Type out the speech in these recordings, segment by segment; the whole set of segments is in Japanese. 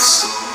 soul.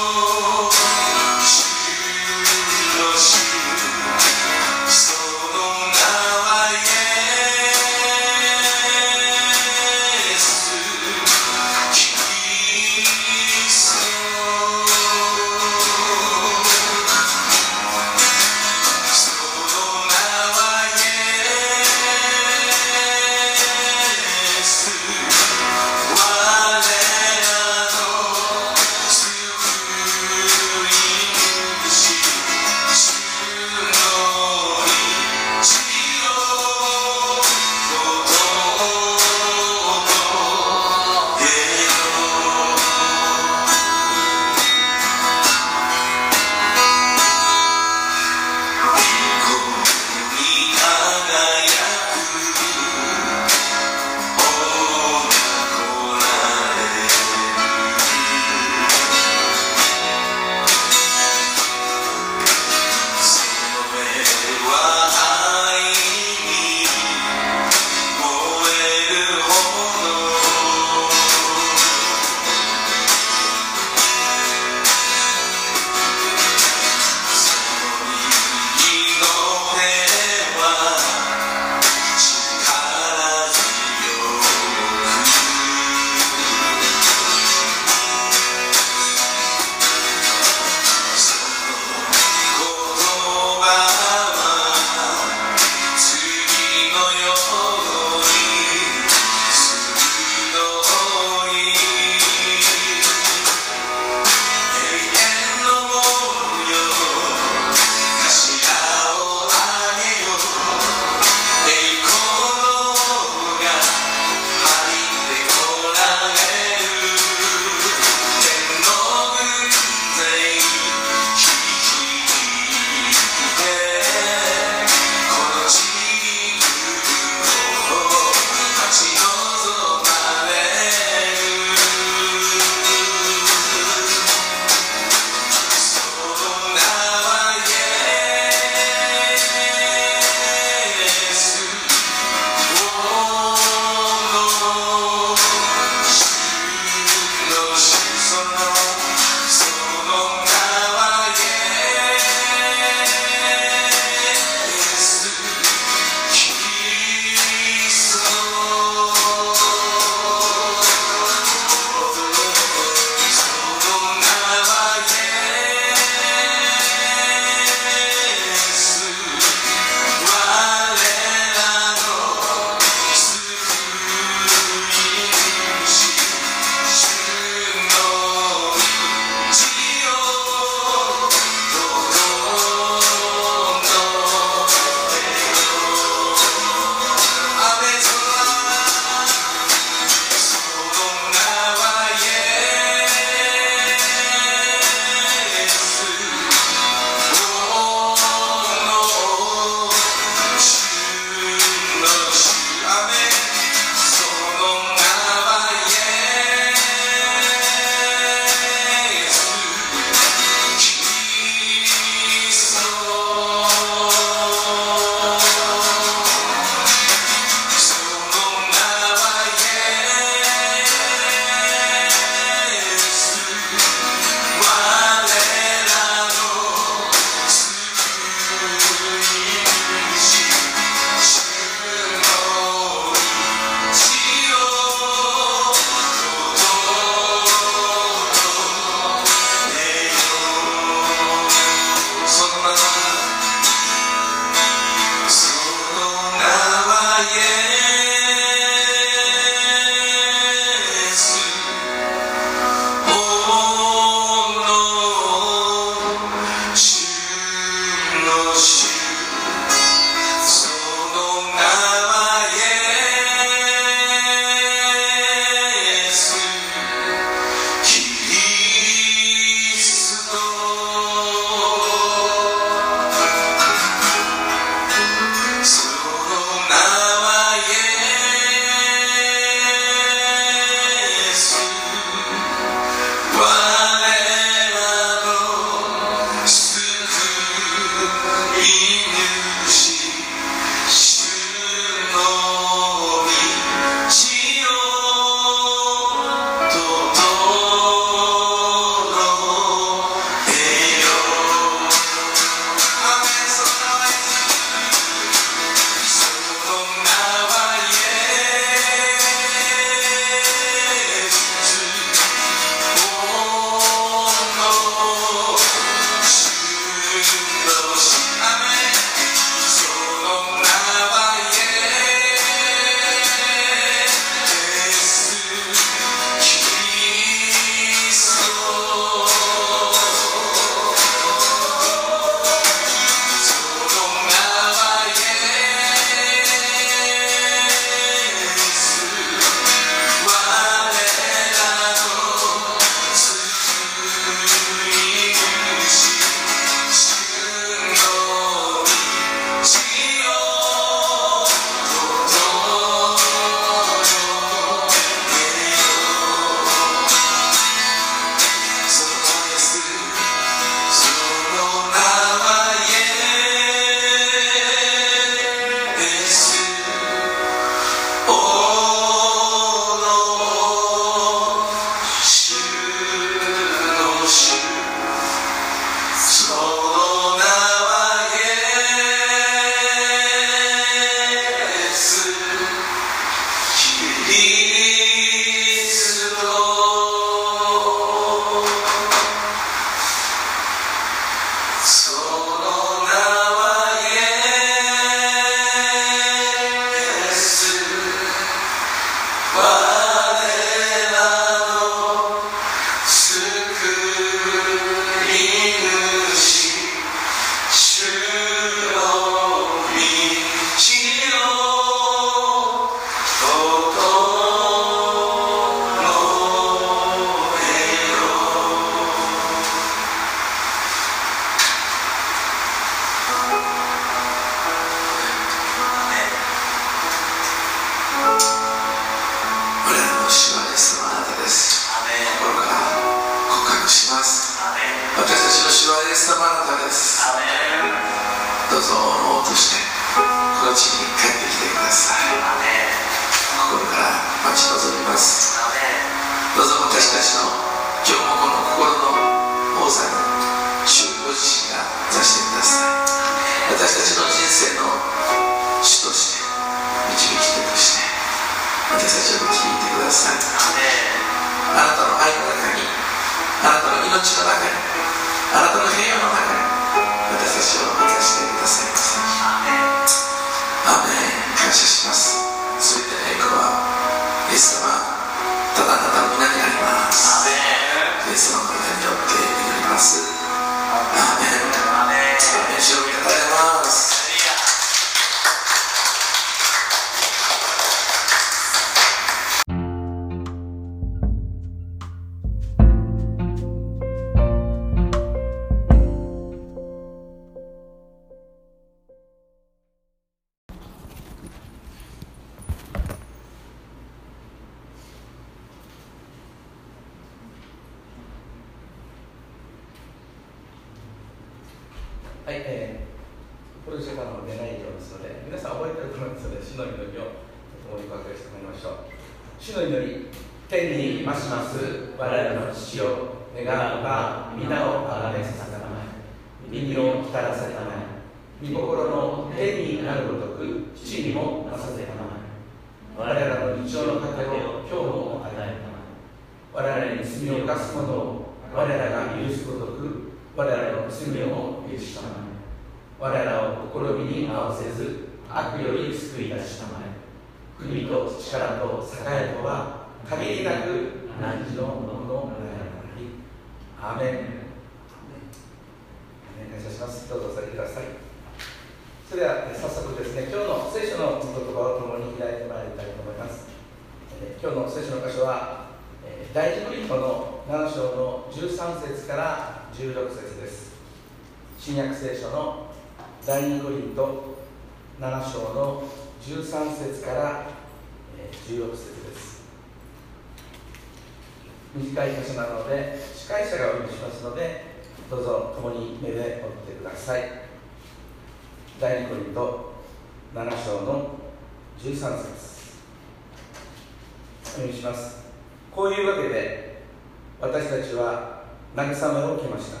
私たちは慰めを受けました。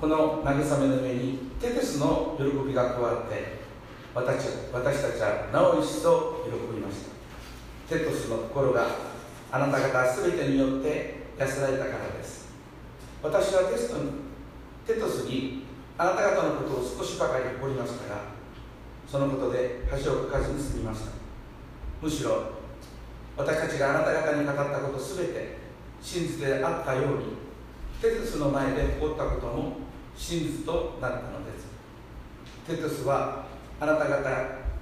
この慰めの上にテテスの喜びが加わって私私たちはなお一層喜びました。テトスの心があなた方全てによって安らいだからです。私はテストにテトスにあなた方のことを少しばかり誇りましたがそのことで恥をかかずに済みました。むしろ私たちがあなた方に語ったことすべて真実であったようにテトスの前で起こったことも真実となったのです。テトスはあなた方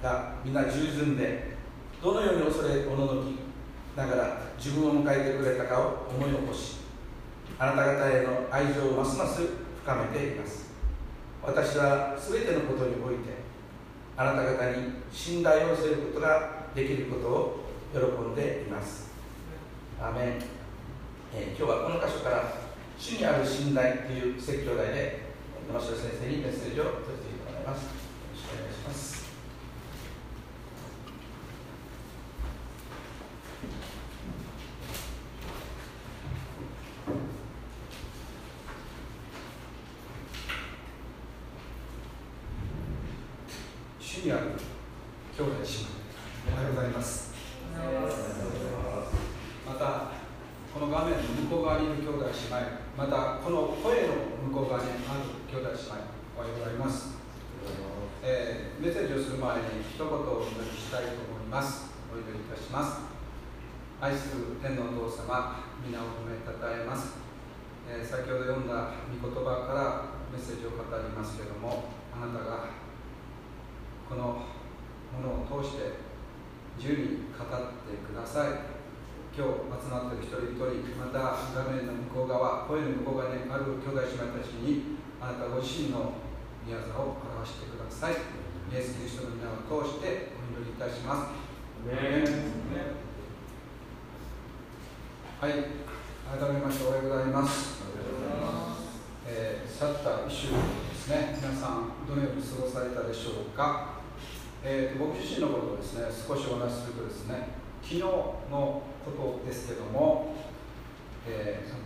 が皆従順でどのように恐れおののきながら自分を迎えてくれたかを思い起こしあなた方への愛情をますます深めています。私は全てのことにおいてあなた方に信頼をすることができることを喜んでいます。アーメン、え今日はこの箇所から「主にある信頼」という説教題で山城先生にメッセージをさせていてもらいますよろしくお願いします主にある兄弟姉妹おはようございますまたこの画面の向こう側にいる兄弟姉妹またこの声の向こう側にある兄弟姉妹おはようございます、えーメッセージをする前に一言お祈りしたいと思いますお祈りいたします愛する天皇お父様皆を褒めたたえます、えー先ほど読んだ御言葉からメッセージを語りますけれどもあなたがこのものを通して自由に語ってください。今日集まっている一人一人また画面の向こう側声の向こう側にある兄弟姉妹たちにあなたご自身の宮座を表してください。イエス・キリストの皆を通してお祈りいたします。はい。改めましておはようございますえー、去った1週間ですね、皆さん、どのように過ごされたでしょうか、えーと僕自身のことをですね少しお話しするとですね、昨日のことですけども、え、そ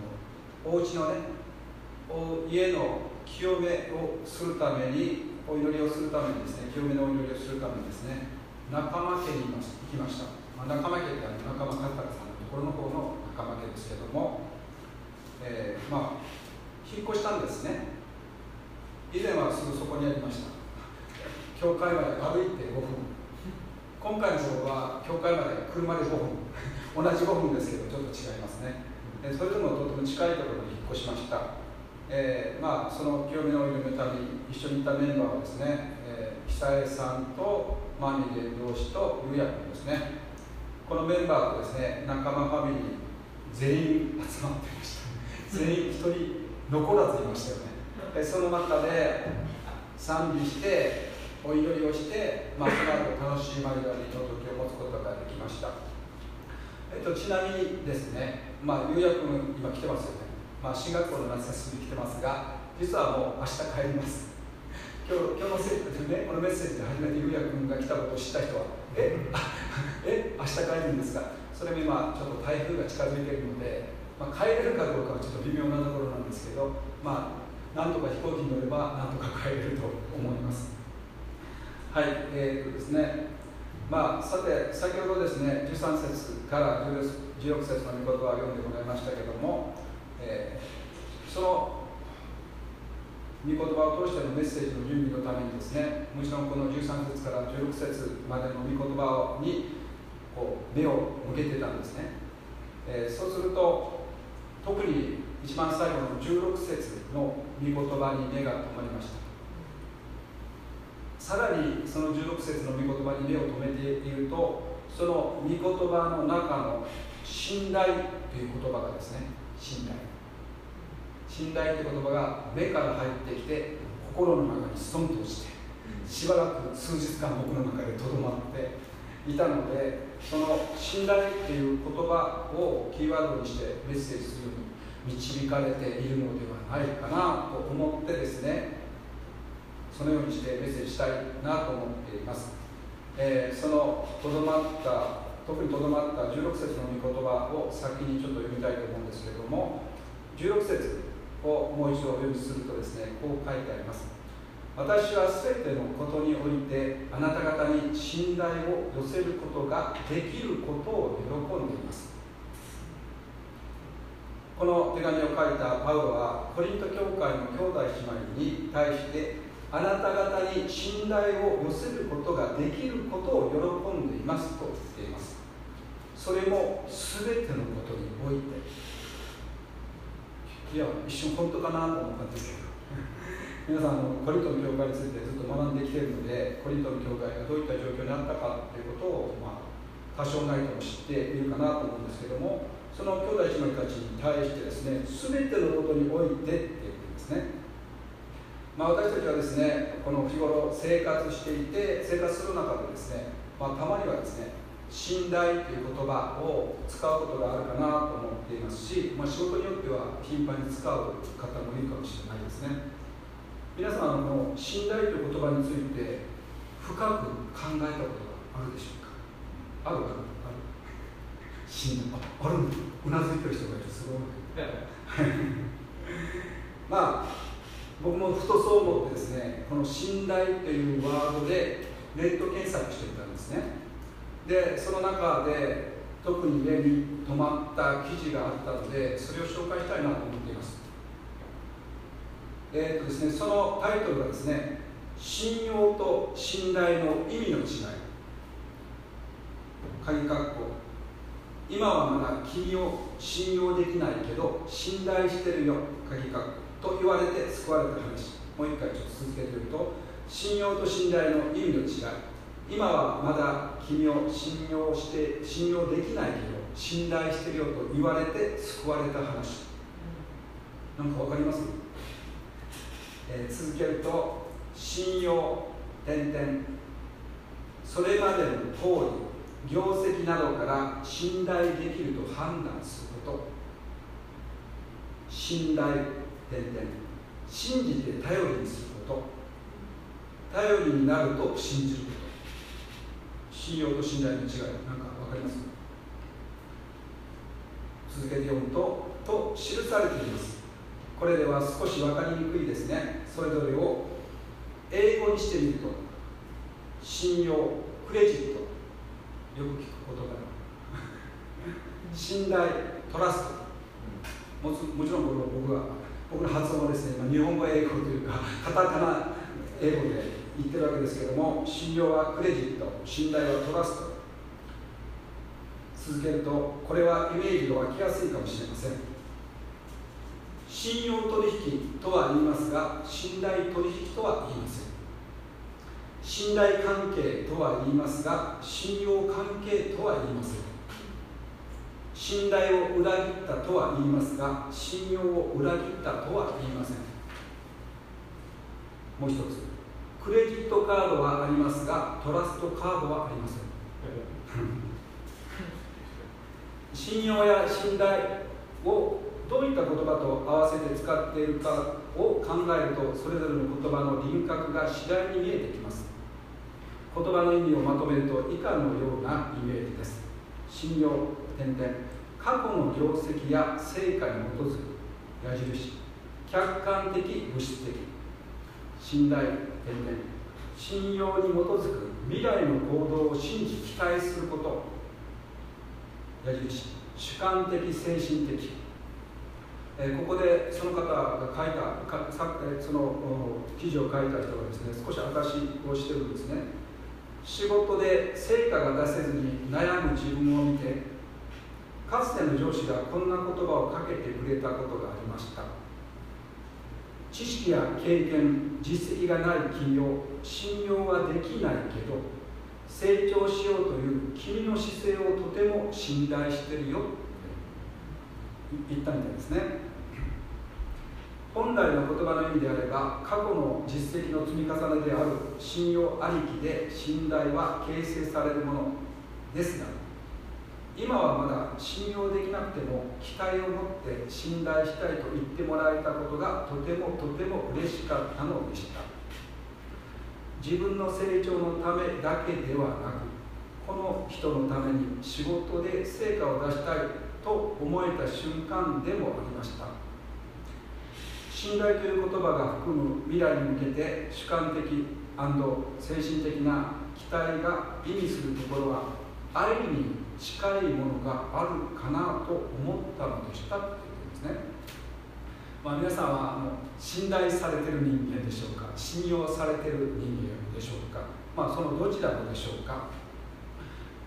のお家のねお家の清めをするためにお祈りをするためにですね清めのお祈りをするためにですね仲間家に行きました、まあ、仲間家ってあの仲間カタさんのところの方の仲間家ですけども、えー、まあ引っ越したんですね。以前はすぐそこにありました。教会まで歩いて5分。今回の方は教会まで車で5分。同じ5分ですけどちょっと違いますね。それでもとても近いところに引っ越しました。えー、まあ、その清めのお祈りのために一緒にいたメンバーはですね、えー、久江さんとマミレ同士とゆうやくんですね。このメンバーとですね仲間ファミリー全員集まってました。全員一人残らずいましたよね。でその中で賛美してお祈りをして、まあ、その後楽しいマリガリの時を持つことができました、えっと、ちなみにですね、まあ、ゆうやくん今来てますよね。まあ、進学校の夏休みに来てますが実はもう明日帰ります。今日今日のせね、このメッセージで初めてゆうやくんが来たことを知った人はえ？え？明日帰るんですか？それも今ちょっと台風が近づいているので、まあ、帰れるかどうかはちょっと微妙なところなんですけどまあなんとか飛行機に乗ればなんとか帰れると思います。はいえー、っとですね。まあ、さて、先ほどですね、13節から16節の御言葉を読んでもらいましたけども、えー、その御言葉を通してのメッセージの準備のためにですねもちろんこの13節から16節までの御言葉にこう目を向けてたんですね、えー、そうすると特に一番最後の16節の御言葉に目が止まりました。さらにその16節の御言葉に目を留めているとその御言葉の中の信頼という言葉がですね信頼。信頼という言葉が目から入ってきて心の中にストンと落ちてしばらく数日間僕の中でとどまっていたのでその信頼っていう言葉をキーワードにしてメッセージするように導かれているのではないかなと思ってですねそのようにしてメッセージしたいなと思っています、えー、そのとどまった特にとどまった16節の御言葉を先にちょっと読みたいと思うんですけれども16節をもう一度お読みするとですねこう書いてあります。私は全てのことにおいてあなた方に信頼を寄せることができることを喜んでいます。この手紙を書いたパウロはコリント教会の兄弟姉妹に対してあなた方に信頼を寄せることができることを喜んでいますと言っています。それも全てのことにおいて。いや一瞬本当かなと思ったんですけど。皆さんコリントの教会についてずっと学んできているのでコリントの教会がどういった状況にあったかということを、まあ、多少なりとも知っているかなと思うんですけどもその兄弟姉妹たちに対してですね全てのことにおいてっていうことですね。まあ、私たちはですねこの日頃生活していて生活する中でですね、まあ、たまにはですね信頼という言葉を使うことがあるかなと思っていますし、まあ、仕事によっては頻繁に使う方もいるかもしれないですね。皆さんの信頼という言葉について深く考えたことがあるでしょうか？あるある。ある。信頼。あある。んだうなずいてる人がいる。すごい。まあ僕もふとそう思ってですねこの信頼というワードでネット検索していたんですね。でその中で特に目に留まった記事があったのでそれを紹介したいなと思ってえーとですね、そのタイトルがですね信用と信頼の意味の違い。鍵括弧。今はまだ君を信用できないけど信頼してるよ。鍵括弧。と言われて救われた話。もう一回ちょっと続けてみると信用と信頼の意味の違い。今はまだ君を信用して信用できないけど信頼してるよと言われて救われた話。なんか分かります、えー、続けると信用点々それまでの行為業績などから信頼できると判断すること。信頼点々信じて頼りにすること。頼りになると信じること。信用と信頼の違いなんか分かります？続けて読むとと記されています。これでは少し分かりにくいですね。それぞれを英語にしてみると信用クレジットよく聞く言葉 信頼トラスト。ももちろん僕は僕の発音はですね日本語英語というかカタカナ英語で言ってるわけですけども信用はクレジット信頼はトラスト。続けるとこれはイメージが湧きやすいかもしれません。信用取引とは言いますが信頼取引とは言いません。信頼関係とは言いますが信用関係とは言いません。信頼を裏切ったとは言いますが信用を裏切ったとは言いません。もう一つ。クレジットカードはありますがトラストカードはありません。信用や信頼をどういった言葉と合わせて使っているかを考えるとそれぞれの言葉の輪郭が次第に見えてきます。言葉の意味をまとめると以下のようなイメージです。信用点々過去の業績や成果に基づく矢印。客観的物質的。信頼点々信用に基づく未来の行動を信じ期待すること。矢印。主観的精神的、え、ここでその方が書いたかさ、えその記事を書いた人がですね少し証をしてるんですね。仕事で成果が出せずに悩む自分を見てかつての上司がこんな言葉をかけてくれたことがありました。知識や経験実績がない君を信用はできないけど成長しようという君の姿勢をとても信頼してるよ言ったみたいですね。本来の言葉の意味であれば過去の実績の積み重ねである信用ありきで信頼は形成されるものですが今はまだ信用できなくても期待を持って信頼したいと言ってもらえたことがとてもとても嬉しかったのでした。自分の成長のためだけではなくこの人のために仕事で成果を出したいと思えた瞬間でもありました。信頼という言葉が含む未来に向けて主観的精神的な期待が意味するところは愛に近いものがあるかなと思ったのでしたということですね。まあ、皆さんはあの信頼されてる人間でしょうか？信用されてる人間でしょうか、まあ、そのどちらでしょうか、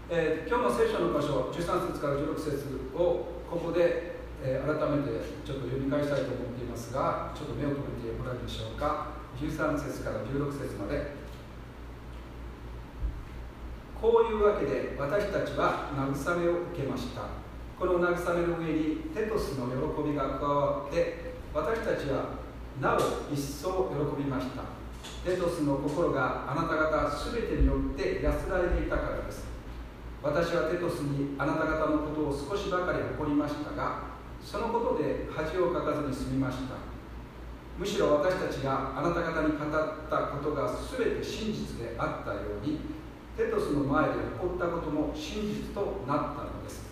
えー、今日の聖書の場所13節から16節をここで、えー、改めてちょっと読み返したいと思っていますがちょっと目を留めてもらえるでしょうか。13節から16節まで。こういうわけで私たちは慰めを受けました。この慰めの上にテトスの喜びが加わって私たちはなお一層喜びました。テトスの心があなた方全てによって安らいでいたからです。私はテトスにあなた方のことを少しばかり誇りましたがそのことで恥をかかずに済みました。むしろ私たちがあなた方に語ったことが全て真実であったようにテトスの前で起こったことも真実となったのです。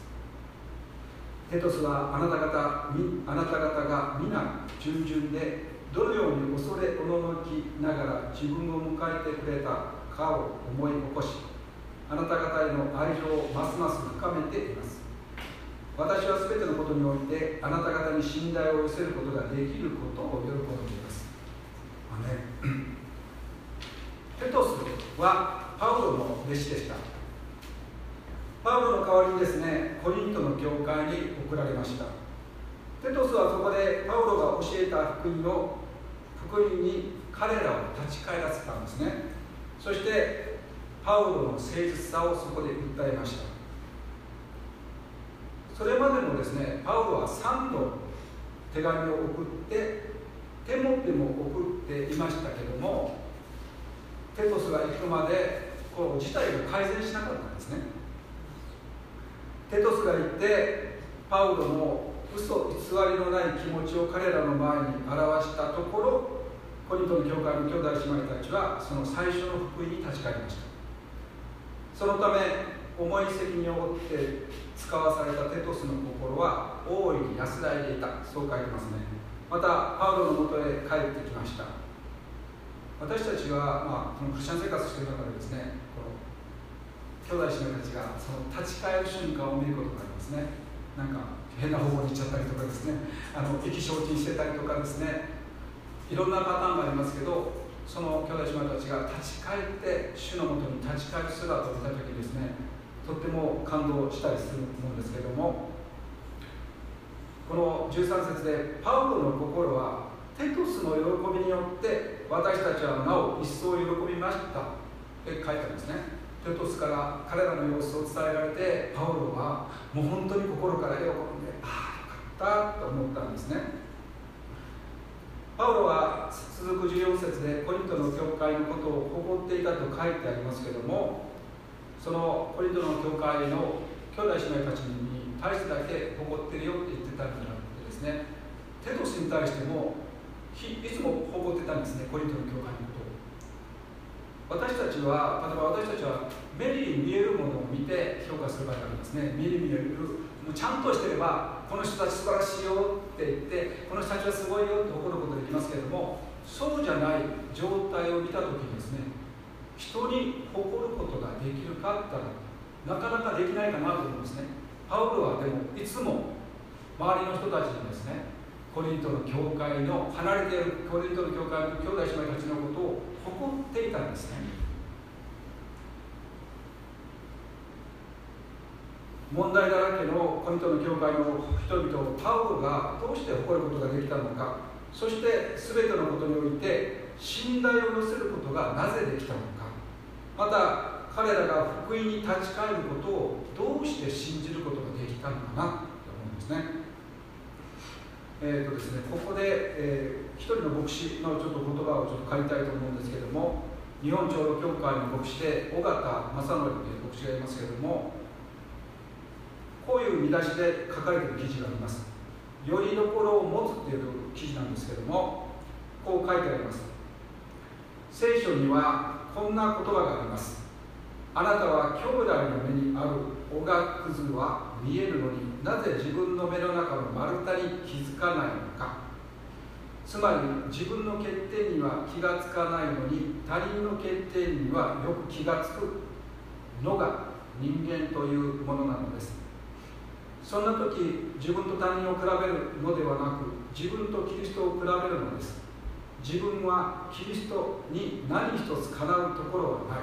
テトスはあなた方あなた方が皆従順でどのように恐れおののきながら自分を迎えてくれたかを思い起こしあなた方への愛情をますます深めています。私は全てのことにおいてあなた方に信頼を寄せることができることを喜んでいます。テトスはパウロの弟子でした。パウロの代わりにですねコリントの教会に送られました。テトスはそこでパウロが教えた福音を福音に彼らを立ち返らせたんですね。そしてパウロの誠実さをそこで訴えました。それまでもですねパウロは3度手紙を送って手もっても送っていましたけどもテトスが行くまでこう事態が改善しなかったんですね。テトスが言ってパウロの嘘偽りのない気持ちを彼らの前に表したところコリントの教会の兄弟姉妹たちはその最初の福音に立ち返りました。そのため重い責任を負って使わされたテトスの心は大いに安らいでいた。そう書いてますね。またパウロのもとへ帰ってきました。私たちは、まあ、このクリスチャン生活している中でですねこの兄弟姉妹たちがその立ち返る瞬間を見ることがありますね。なんか変な方向に行っちゃったりとかですね。あの意気消沈してたりとかですね。いろんなパターンがありますけどその兄弟姉妹たちが立ち返って主のもとに立ち返る姿を見た時にですねとっても感動したりすると思うんですけれどもこの13節でパウロの心はテトスの喜びによって私たちはなお一層喜びましたって書いてあるんですね。テトスから彼らの様子を伝えられてパウロはもう本当に心から喜んでああよかったと思ったんですね。パウロは続く14節でコリントの教会のことを誇っていたと書いてありますけどもそのコリントの教会の兄弟姉妹たちに対してだけ誇ってるよって言ってたんじゃなくてですね。テトスに対してもいつも誇ってたんですねコリントの教会のことを。私たちは例えば私たちは目に見えるものを見て評価する場合がありますね。目に見える。もうちゃんとしてればこの人たち素晴らしいよって言ってこの人たちはすごいよって怒ることできますけれどもそうじゃない状態を見た時にですね人に誇ることができるかって言ったらなかなかできないかなと思うんですね。パウロはでもいつも周りの人たちにですねコリントの教会の離れているコリントの教会の兄弟姉妹たちのことを誇っていたんですね。問題だらけのコリントの教会の人々をパウロがどうして誇ることができたのか。そして全てのことにおいて信頼を寄せることがなぜできたのか。また彼らが福音に立ち返ることをどうして信じることができたのかなと思うんですね。えーとですね、ここで、えー、一人の牧師のちょっと言葉をちょっと借りたいと思うんですけれども日本長老協会の牧師で尾形正則という牧師がいますけれどもこういう見出しで書かれている記事がありますよりどころを持つっていう記事なんですけどもこう書いてあります聖書にはこんな言葉があります。あなたは兄弟の目にあるおがくずは見えるのになぜ自分の目の中の丸太に気づかないのか。つまり自分の欠点には気がつかないのに他人の欠点にはよく気がつく。のが人間というものなのです。そんな時自分と他人を比べるのではなく自分とキリストを比べるのです。自分はキリストに何一つかなうところはない。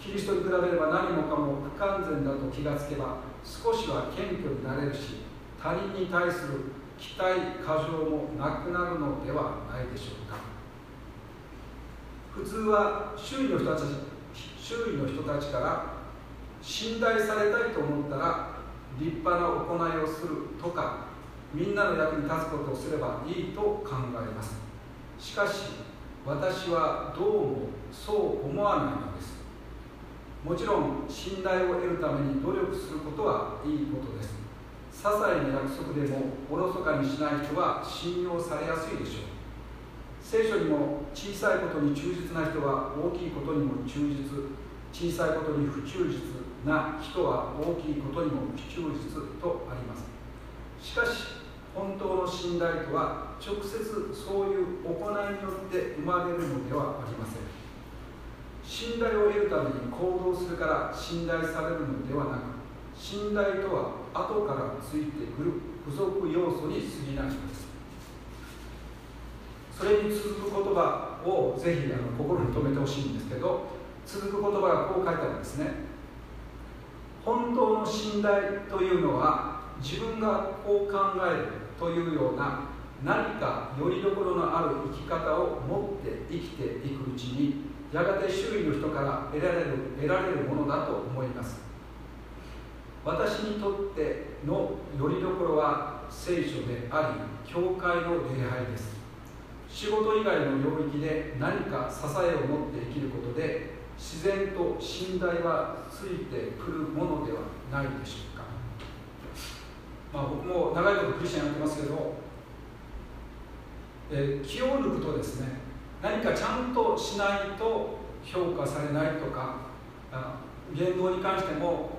キリストに比べれば何もかも不完全だと気がつけば少しは謙虚になれるし他人に対する期待過剰もなくなるのではないでしょうか。普通は周囲の人たち周囲の人たちから信頼されたいと思ったら立派な行いをするとかみんなの役に立つことをすればいいと考えます。しかし私はどうもそう思わないのです。もちろん信頼を得るために努力することはいいことです。些細な約束でもおろそかにしない人は信用されやすいでしょう。聖書にも小さいことに忠実な人は大きいことにも忠実。小さいことに不忠実な人は大きいことにも不忠実とあります。しかし本当の信頼とは直接そういう行いによって生まれるのではありません。信頼を得るために行動するから信頼されるのではなく信頼とは後からついてくる付属要素に過ぎないのです。それに続く言葉をぜひあの心に留めてほしいんですけど続く言葉がこう書いてあるんですね。本当の信頼というのは自分がこう考えるというような何かよりどころのある生き方を持って生きていくうちにやがて周囲の人から得られる得られるものだと思います。私にとってのよりどころは聖書であり教会の礼拝です。仕事以外の領域で何か支えを持って生きることで自然と信頼はついてくるものではないでしょうか、まあ、僕も長いことクリスチャンやってますけど、え気を抜くとですね何かちゃんとしないと評価されないとか言動に関しても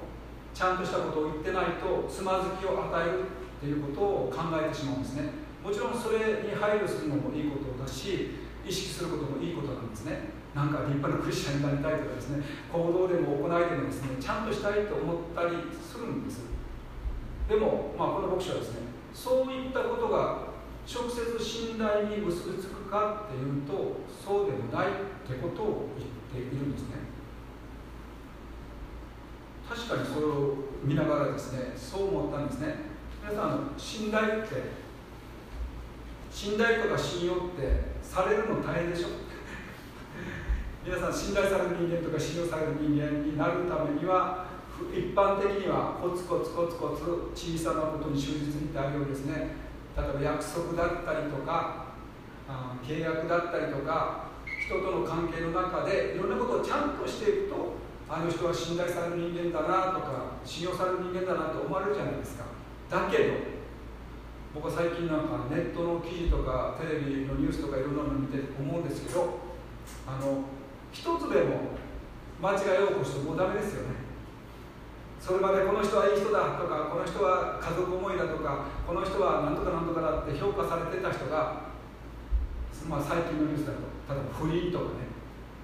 ちゃんとしたことを言ってないとつまずきを与えるっていうことを考えてしまうんですね。もちろんそれに配慮するのもいいことだし意識することもいいことなんですね。なんか立派なクリスチャンになりたいとかですね行動でも行いでもですねちゃんとしたいと思ったりするんです。でも、まあ、この牧師はですねそういったことが直接信頼に結びつくかっていうとそうでもないってことを言っているんですね。確かにそれを見ながらですねそう思ったんですね。皆さん信頼って信頼とか信用ってされるの大変でしょ？皆さん信頼される人間とか信用される人間になるためには一般的にはコツコツコツコツ小さなことに忠実にってあるようですね。例えば約束だったりとか契約だったりとか人との関係の中でいろんなことをちゃんとしていくとあの人は信頼される人間だなとか信用される人間だなと思われるじゃないですか。だけど僕は最近なんかネットの記事とかテレビのニュースとかいろんなの見て思うんですけどあの一つでも間違いを起こすともうダメですよね。それまでこの人はいい人だとかこの人は家族思いだとかこの人は何とか何とかだって評価されてた人が、まあ、最近のニュースだと例えば不倫とかね。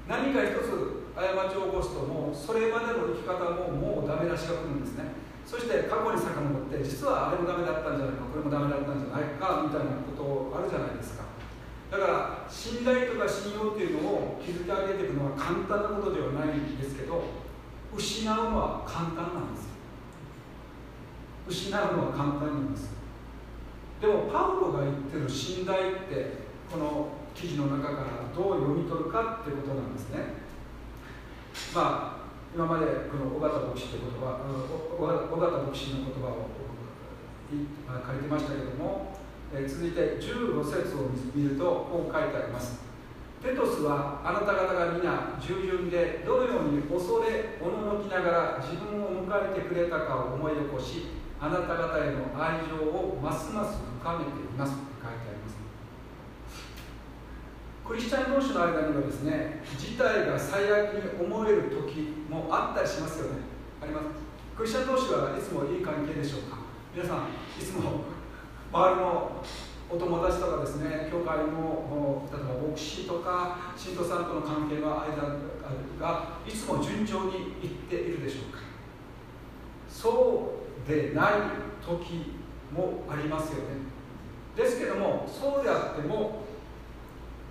何か一つ過ちを起こすともうそれまでの生き方ももうダメ出しが来るんですね。そして過去に遡って実はあれもダメだったんじゃないかこれもダメだったんじゃないかみたいなことあるじゃないですか。だから信頼とか信用っていうのを築き上げていくのは簡単なことではないんですけど失うのは簡単なんです失うのは簡単なんですでもパウロが言ってる信頼ってこの記事の中からどう読み取るかってことなんですね。まあ今までこの尾形牧師って言葉尾形牧師の言葉を書いてましたけども、え続いて15節を見るとこう書いてあります。テトスはあなた方が皆従順でどのように恐れおののきながら自分を迎えてくれたかを思い起こしあなた方への愛情をますます深めていますと書いてあります。クリスチャン同士の間にはですね事態が最悪に思える時もあったりしますよね。あります？クリスチャン同士はいつもいい関係でしょうか？皆さんいつも周りのお友達とかですね教会の例えば牧師とか信徒さんとの関係の間がいつも順調にいっているでしょうか。そうでない時もありますよね。ですけどもそうであっても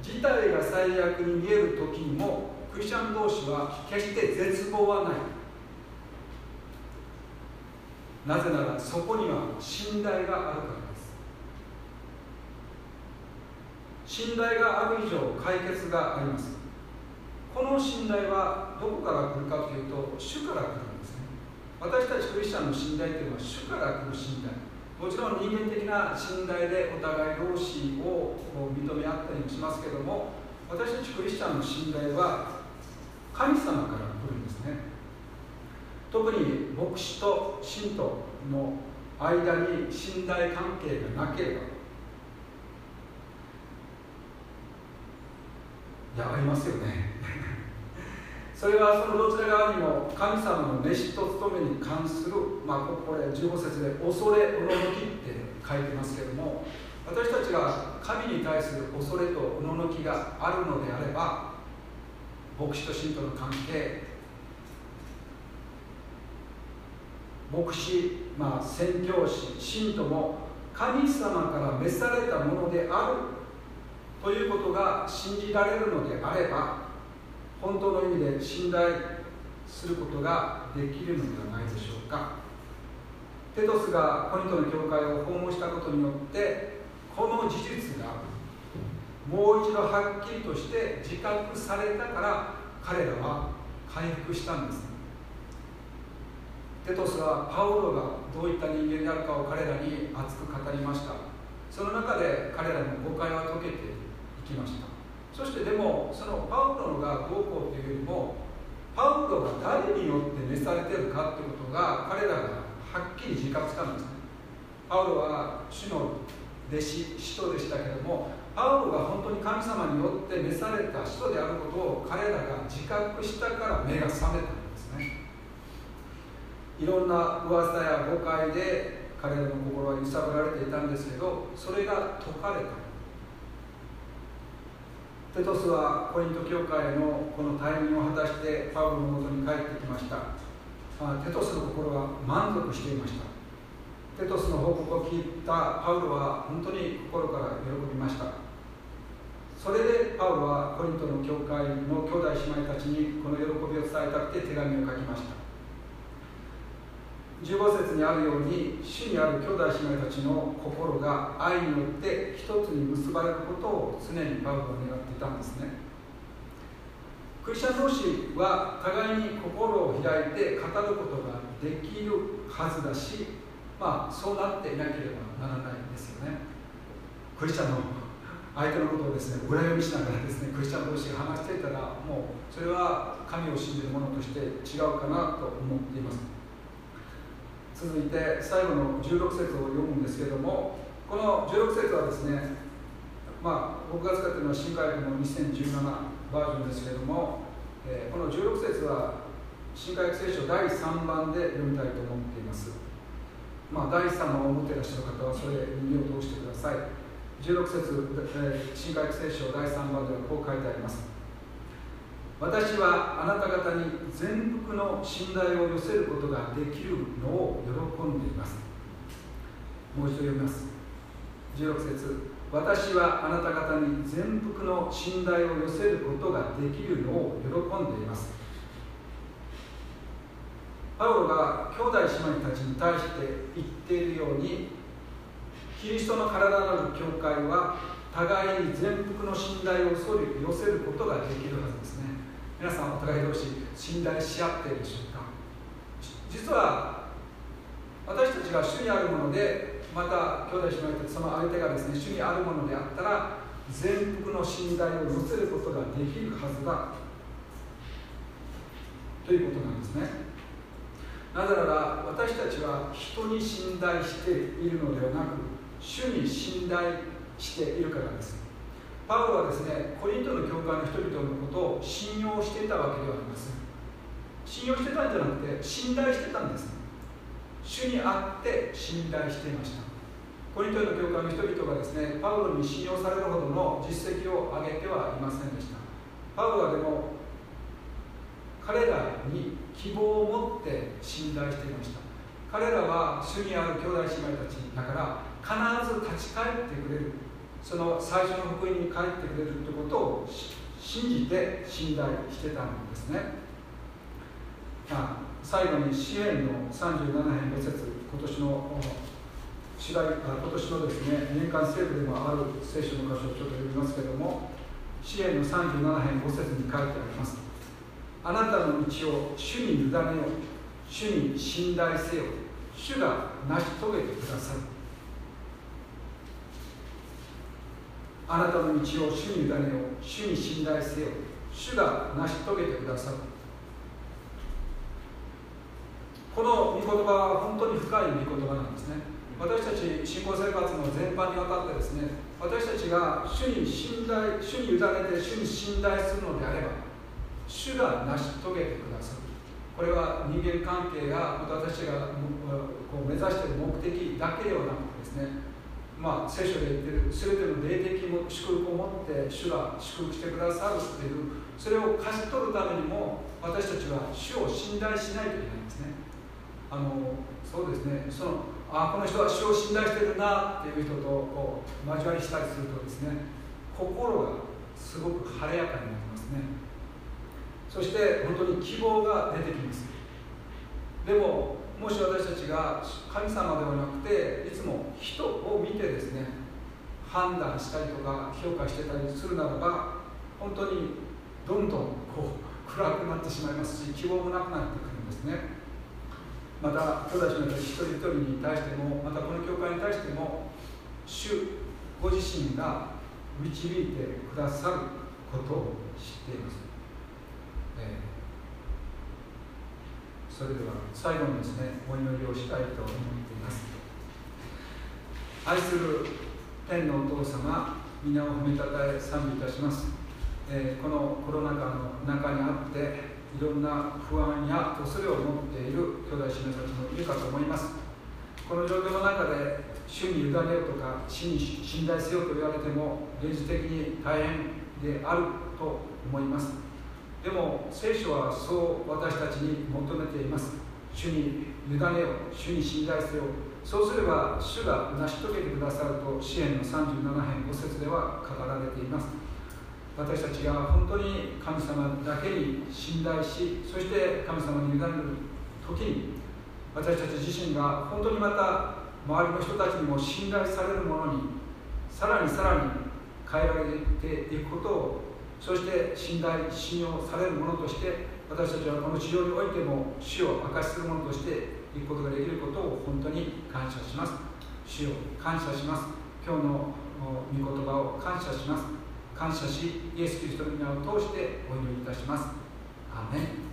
事態が最悪に見える時にもクリスチャン同士は決して絶望はない。なぜならそこには信頼があるから。信頼がある以上解決があります。この信頼はどこから来るかというと主から来るんですね。私たちクリスチャンの信頼というのは主から来る信頼。もちろん人間的な信頼でお互い同士を認め合ったりもしますけども私たちクリスチャンの信頼は神様から来るんですね。特に牧師と信徒の間に信頼関係がなければいやありますよね。それはそのどちら側にも神様の召しと務めに関する、まあ、これ15節で恐れおののきって書いてますけども私たちが神に対する恐れとおののきがあるのであれば牧師と信徒の関係牧師、まあ、宣教師信徒も神様から召されたものであるということが信じられるのであれば本当の意味で信頼することができるのではないでしょうか。テトスがコリントの教会を訪問したことによってこの事実がもう一度はっきりとして自覚されたから彼らは回復したんです。テトスはパウロがどういった人間であるかを彼らに熱く語りました。その中で彼らの誤解は解けてきました。そしてでもそのパウロがどうこうというよりもパウロが誰によって召されてるかということが彼らがはっきり自覚したんですね。パウロは主の弟子使徒でしたけどもパウロが本当に神様によって召された使徒であることを彼らが自覚したから目が覚めたんですね。いろんな噂や誤解で彼らの心は揺さぶられていたんですけどそれが解かれた。テトスはコリント教会のこのタイミングを果たしてパウロのもとに帰ってきました。テトスの心は満足していました。テトスの報告を聞いたパウロは本当に心から喜びました。それでパウロはコリントの教会の兄弟姉妹たちにこの喜びを伝えたくて手紙を書きました。15節にあるように主にある兄弟姉妹たちの心が愛によって一つに結ばれることを常にパウロは願っていたんですね。クリスチャン同士は互いに心を開いて語ることができるはずだしまあそうなっていなければならないんですよね。クリスチャンの相手のことをですね裏読みしながらですねクリスチャン同士が話していたらもうそれは神を信じる者として違うかなと思っています。続いて最後の16節を読むんですけれどもこの16節はですねまあ僕が使っているのは新海訳の2017バージョンですけれども、えー、この16節は新海聖書第3番で読みたいと思っています。まあ第3番を持っていらっしゃる方はそれに耳を通してください。16節、えー、新海聖書第3番ではこう書いてあります。私はあなた方に全幅の信頼を寄せることができるのを喜んでいます。もう一度読みます。16節。私はあなた方に全幅の信頼を寄せることができるのを喜んでいます。パウロが兄弟姉妹たちに対して言っているようにキリストの体なる教会は互いに全幅の信頼を寄せることができるはずですね。皆さんお互い同士信頼し合っているでしょうか実は私たちが主にあるものでまた兄弟姉妹とその相手がですね主にあるものであったら全幅の信頼を寄せることができるはずだ。ということなんですね。なぜなら私たちは人に信頼しているのではなく主に信頼しているからです。パウロはですねコリントの教会の人々のことを信用していたわけではありません。信用してたんじゃなくて信頼してたんです。主にあって信頼していました。コリントの教会の人々がですねパウロに信用されるほどの実績を上げてはいませんでした。パウロはでも彼らに希望を持って信頼していました。彼らは主にある兄弟姉妹たちだから必ず立ち返ってくれる。その最初の福音に帰ってくれるということを信じて信頼してたんですね、まあ、最後に支援の37編5節今年の主題今年のですね年間聖句でもある聖書の箇所をちょっと読みますけれども支援の37編5節に書いてあります。あなたの道を主に委ねよ主に信頼せよ。主が成し遂げてくださるあなたの道を主に委ねよう主に信頼せよ主が成し遂げてくださる。この御言葉は本当に深い御言葉なんですね。私たち信仰生活の全般にわたってですね私たちが主に信頼主に委ねて主に信頼するのであれば主が成し遂げてくださる。これは人間関係やまた私がこう目指している目的だけではなくてですねまあ、聖書で言ってる全ての霊的祝福を持って主が祝福してくださるっていうそれを勝ち取るためにも私たちは主を信頼しないといけないんですね。あのそうですね。そのあこの人は主を信頼してるなっていう人とこう交わりしたりするとですね心がすごく晴れやかになりますね。そして本当に希望が出てきます。でももし私たちが神様ではなくていつも人を見てですね判断したりとか評価してたりするならば本当にどんどんこう暗くなってしまいますし希望もなくなってくるんですね。また兄弟姉妹たち一人一人に対してもまたこの教会に対しても主ご自身が導いてくださることを知っています、えーそれでは最後にですねお祈りをしたいと思っています。愛する天のお父様皆を褒めたたえ賛美いたします、えー、このコロナ禍の中にあっていろんな不安や恐れを持っている兄弟姉妹たちもいるかと思います。この状況の中で主に委ねようとか死に信頼せようと言われても現実的に大変であると思います。でも聖書はそう私たちに求めています。主に委ねよ主に信頼せよ。そうすれば主が成し遂げてくださると支援の37編5節では語られています。私たちが本当に神様だけに信頼しそして神様に委ねる時に私たち自身が本当にまた周りの人たちにも信頼されるものにさらにさらに変えられていくことをそして信頼信用されるものとして私たちはこの地上においても死を明かしするものとしていくことができることを本当に感謝します。主を感謝します。今日の御言葉を感謝します。感謝しイエス・キリストの皆を通してお祈りいたします。アーメン。